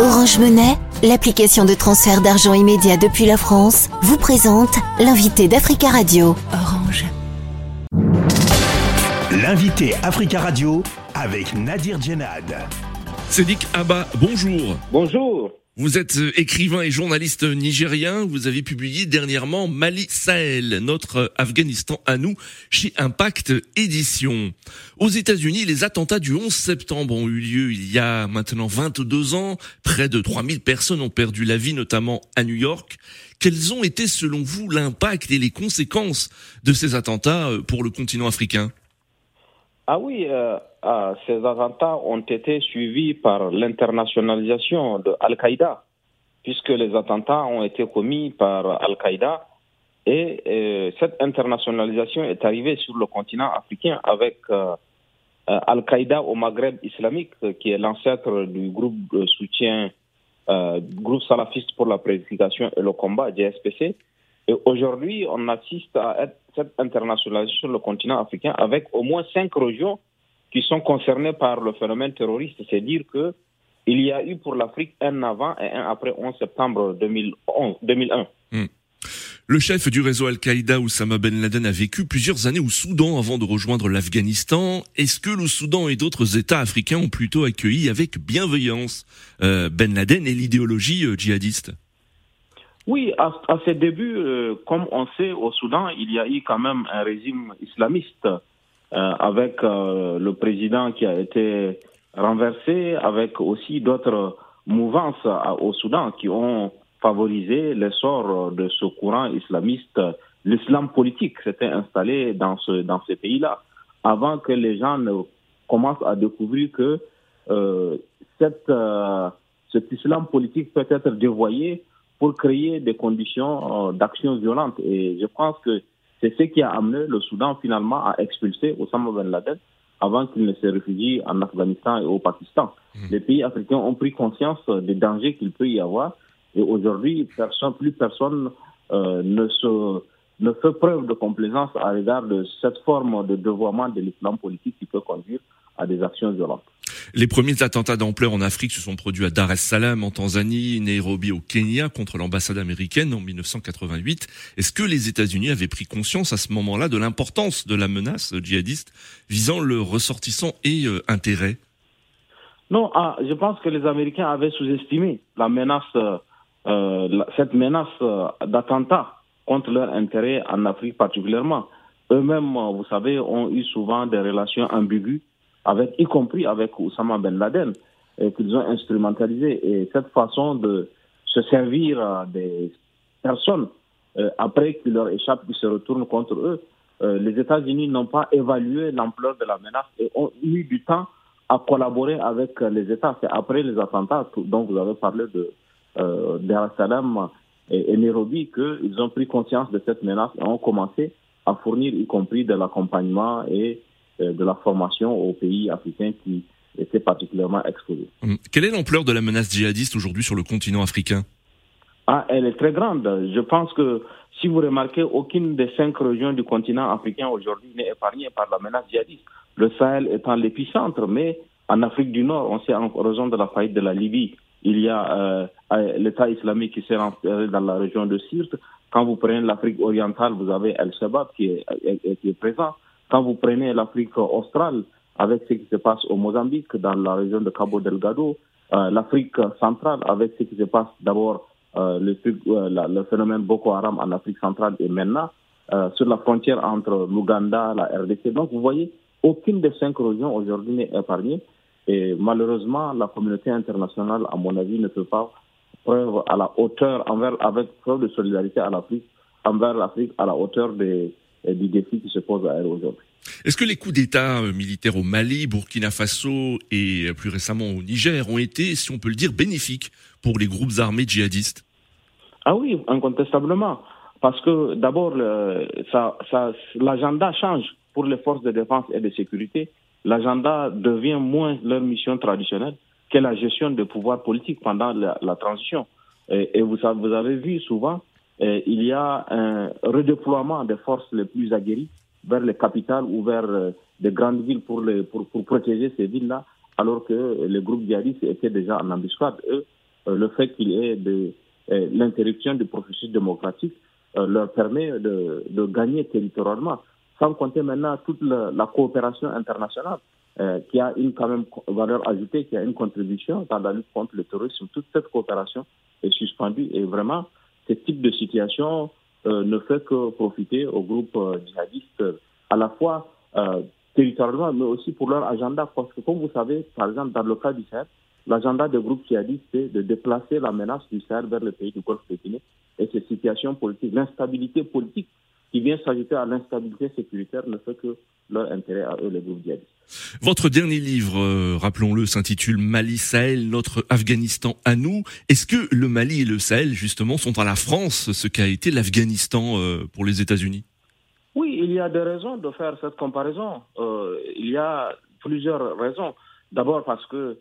Orange Monnaie, l'application de transfert d'argent immédiat depuis la France, vous présente l'invité d'Africa Radio. Orange. L'invité Africa Radio avec Nadir Djenad. Sédic Abba, bonjour. Bonjour. Vous êtes euh, écrivain et journaliste nigérien. Vous avez publié dernièrement Mali Sahel, notre Afghanistan à nous, chez Impact Édition. Aux États-Unis, les attentats du 11 septembre ont eu lieu il y a maintenant 22 ans. Près de 3000 personnes ont perdu la vie, notamment à New York. Quels ont été, selon vous, l'impact et les conséquences de ces attentats euh, pour le continent africain? Ah oui, euh, ah, ces attentats ont été suivis par l'internationalisation de Al-Qaïda, puisque les attentats ont été commis par Al-Qaïda. Et euh, cette internationalisation est arrivée sur le continent africain avec euh, euh, Al-Qaïda au Maghreb islamique, qui est l'ancêtre du groupe de soutien, groupe salafiste pour la prédication et le combat, GSPC. Et aujourd'hui, on assiste à cette internationalisation sur le continent africain avec au moins cinq régions qui sont concernés par le phénomène terroriste. C'est dire que il y a eu pour l'Afrique un avant et un après 11 septembre 2011, 2001. Hmm. Le chef du réseau Al-Qaïda, Oussama Ben Laden, a vécu plusieurs années au Soudan avant de rejoindre l'Afghanistan. Est-ce que le Soudan et d'autres États africains ont plutôt accueilli avec bienveillance euh, Ben Laden et l'idéologie euh, djihadiste? Oui, à, ses débuts, euh, comme on sait, au Soudan, il y a eu quand même un régime islamiste euh, avec euh, le président qui a été renversé, avec aussi d'autres mouvances au Soudan qui ont favorisé l'essor de ce courant islamiste. L'islam politique s'était installé dans, ce, dans ces pays-là avant que les gens ne commencent à découvrir que euh, cette, euh, cet islam politique peut être dévoyé pour créer des conditions d'action violente. Et je pense que c'est ce qui a amené le Soudan finalement à expulser Osama Ben Laden avant qu'il ne se réfugie en Afghanistan et au Pakistan. Hmm. Les pays africains ont pris conscience des dangers qu'il peut y avoir et aujourd'hui, personne, plus personne euh, ne, se, ne fait preuve de complaisance à l'égard de cette forme de dévoiement de l'islam politique qui peut conduire à des actions violentes. Les premiers attentats d'ampleur en Afrique se sont produits à Dar es Salaam en Tanzanie, Nairobi au Kenya contre l'ambassade américaine en 1988. Est-ce que les États-Unis avaient pris conscience à ce moment-là de l'importance de la menace djihadiste visant le ressortissant et euh, intérêt? Non, ah, je pense que les Américains avaient sous-estimé la menace, euh, euh, cette menace d'attentat contre leur intérêt en Afrique particulièrement. Eux-mêmes, vous savez, ont eu souvent des relations ambiguës avec, y compris avec Oussama Ben Laden, qu'ils ont instrumentalisé. Et cette façon de se servir des personnes euh, après qu'ils leur échappent, qui se retournent contre eux, euh, les États-Unis n'ont pas évalué l'ampleur de la menace et ont eu du temps à collaborer avec les États. C'est après les attentats, dont vous avez parlé de euh, Salam et, et Nairobi, qu'ils ont pris conscience de cette menace et ont commencé à fournir, y compris de l'accompagnement et euh, de la formation aux pays africains qui étaient particulièrement exposés. Hum. Quelle est l'ampleur de la menace djihadiste aujourd'hui sur le continent africain? Ah, Elle est très grande. Je pense que si vous remarquez, aucune des cinq régions du continent africain aujourd'hui n'est épargnée par la menace djihadiste. Le Sahel étant l'épicentre, mais en Afrique du Nord, on sait en raison de la faillite de la Libye, il y a euh, euh, l'État islamique qui s'est rentré dans la région de Sirte. Quand vous prenez l'Afrique orientale, vous avez El-Shabaab qui est, qui est présent. Quand vous prenez l'Afrique australe, avec ce qui se passe au Mozambique, dans la région de Cabo Delgado, euh, l'Afrique centrale, avec ce qui se passe d'abord euh, le, euh, le, phénomène Boko Haram en Afrique centrale et maintenant euh, sur la frontière entre l'Ouganda, la RDC. Donc vous voyez, aucune des cinq régions aujourd'hui n'est épargnée. Et malheureusement, la communauté internationale, à mon avis, ne peut pas preuve à la hauteur, envers, avec preuve de solidarité à l'Afrique, envers l'Afrique à la hauteur des, du défi qui se pose à elle aujourd'hui. Est-ce que les coups d'État euh, militaires au Mali, Burkina Faso et euh, plus récemment au Niger ont été, si on peut le dire, bénéfiques pour les groupes armés djihadistes? Ah oui, incontestablement. Parce que d'abord, l'agenda change pour les forces de défense et de sécurité. L'agenda devient moins leur mission traditionnelle que la gestion des pouvoirs politiques pendant la, transition. Et, vous, vous avez vu souvent il y a un redéploiement des forces les plus aguerries vers les capitales ou vers euh, des grandes villes pour, pour, protéger ces villes-là, alors que les groupes djihadistes étaient déjà en embuscade. Eux, le fait qu'il y ait de, l'interruption du processus démocratique leur permet de, gagner territorialement, sans compter maintenant toute la coopération internationale. qui a une quand même valeur ajoutée, qui a une contribution dans la lutte contre le terrorisme. Toute cette coopération est suspendue et vraiment, ce type de situation euh, ne fait que profiter aux groupes euh, djihadistes à la fois euh, territorialement, mais aussi pour leur agenda. Parce que, comme vous savez, par exemple, dans le cas du Sahel, l'agenda des groupes djihadistes, c'est de déplacer la menace du Sahel vers le pays du Golfe de Guinée. Et cette situation politique, l'instabilité politique qui vient s'ajouter à l'instabilité sécuritaire ne fait que leur intérêt à eux, les groupes djihadistes. Votre dernier livre, euh, rappelons-le, s'intitule Mali Sahel, notre Afghanistan à nous. Est-ce que le Mali et le Sahel, justement, sont à la France ce qu'a été l'Afghanistan euh, pour les États-Unis? Oui, il y a des raisons de faire cette comparaison. Euh, il y a plusieurs raisons. D'abord parce que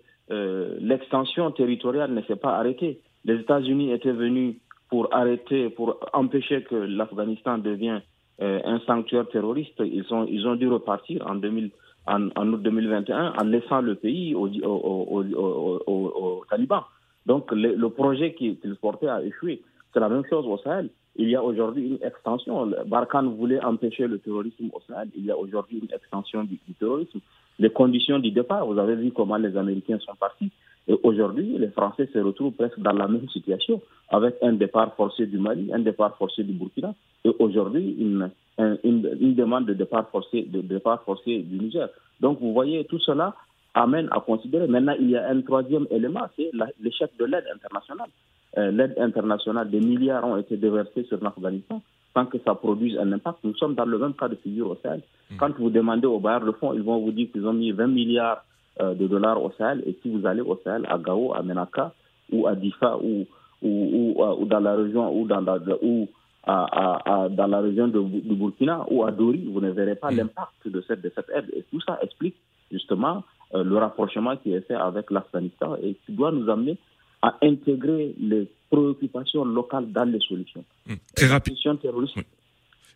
l'extension territoriale ne s'est pas arrêtée. Les États-Unis étaient venus pour arrêter, pour empêcher que l'Afghanistan devienne un sanctuaire terroriste. Ils, ont, ils ont dû repartir en 2000 en, août 2021 en laissant le pays aux au, talibans. Donc le, projet qu'ils portaient a échoué. C'est la même chose au Sahel. Il y a aujourd'hui une extension. Barkhane voulait empêcher le terrorisme au Sahel. Il y a aujourd'hui une extension du, terrorisme. Les conditions du départ, vous avez vu comment les Américains sont partis. Et aujourd'hui, les Français se retrouvent presque dans la même situation, avec un départ forcé du Mali, un départ forcé du Burkina, et aujourd'hui une, une, demande de départ forcé, de départ forcé du Niger. Donc vous voyez, tout cela amène à considérer. Maintenant, il y a un troisième élément, c'est l'échec de l'aide internationale. Euh, l'aide internationale, des milliards ont été déversés sur l'Afghanistan sans que ça produise un impact. Nous sommes dans le même cas de figure au Sahel. Hmm. Quand vous demandez aux bailleurs de fonds, ils vont vous dire qu'ils ont mis 20 milliards de dollars au Sahel. Et si vous allez au Sahel, à Gao, à Menaka, ou à Difa, ou, ou, ou, dans la région, ou dans la, ou à, dans la région de, Burkina ou à Dori, vous ne verrez pas mm. l'impact de cette, de cette aide. Et tout ça explique justement euh, le rapprochement qui est fait avec l'Afghanistan et qui doit nous amener à intégrer les préoccupations locales dans les solutions. Mm. Très rapide.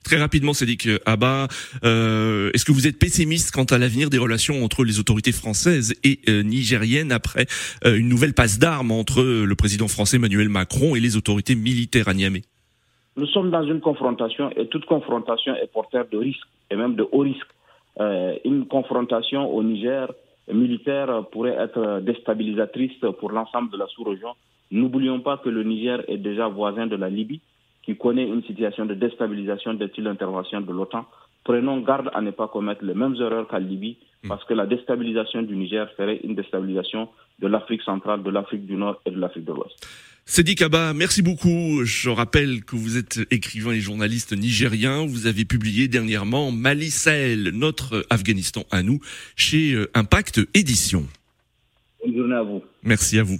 Très rapidement, Cédric Abba, euh, est-ce que vous êtes pessimiste quant à l'avenir des relations entre les autorités françaises et euh, nigériennes après euh, une nouvelle passe d'armes entre le président français Emmanuel Macron et les autorités militaires à Niamey? Nous sommes dans une confrontation et toute confrontation est porteur de risques et même de haut risques. Une confrontation au Niger militaire pourrait être déstabilisatrice pour l'ensemble de la sous-région. N'oublions pas que le Niger est déjà voisin de la Libye, qui connaît une situation de déstabilisation dès l'intervention de l'OTAN. Prenons garde à ne pas commettre les mêmes erreurs qu'à Libye, hmm. parce que la déstabilisation du Niger ferait une déstabilisation de l'Afrique centrale, de l'Afrique du Nord et de l'Afrique de l'Ouest. Sedi Kaba, merci beaucoup. Je rappelle que vous êtes écrivain et journaliste nigérien. Vous avez publié dernièrement Mali Sahel, notre Afghanistan à nous, chez euh, Impact Édition. Bonne journée à vous. Merci à vous.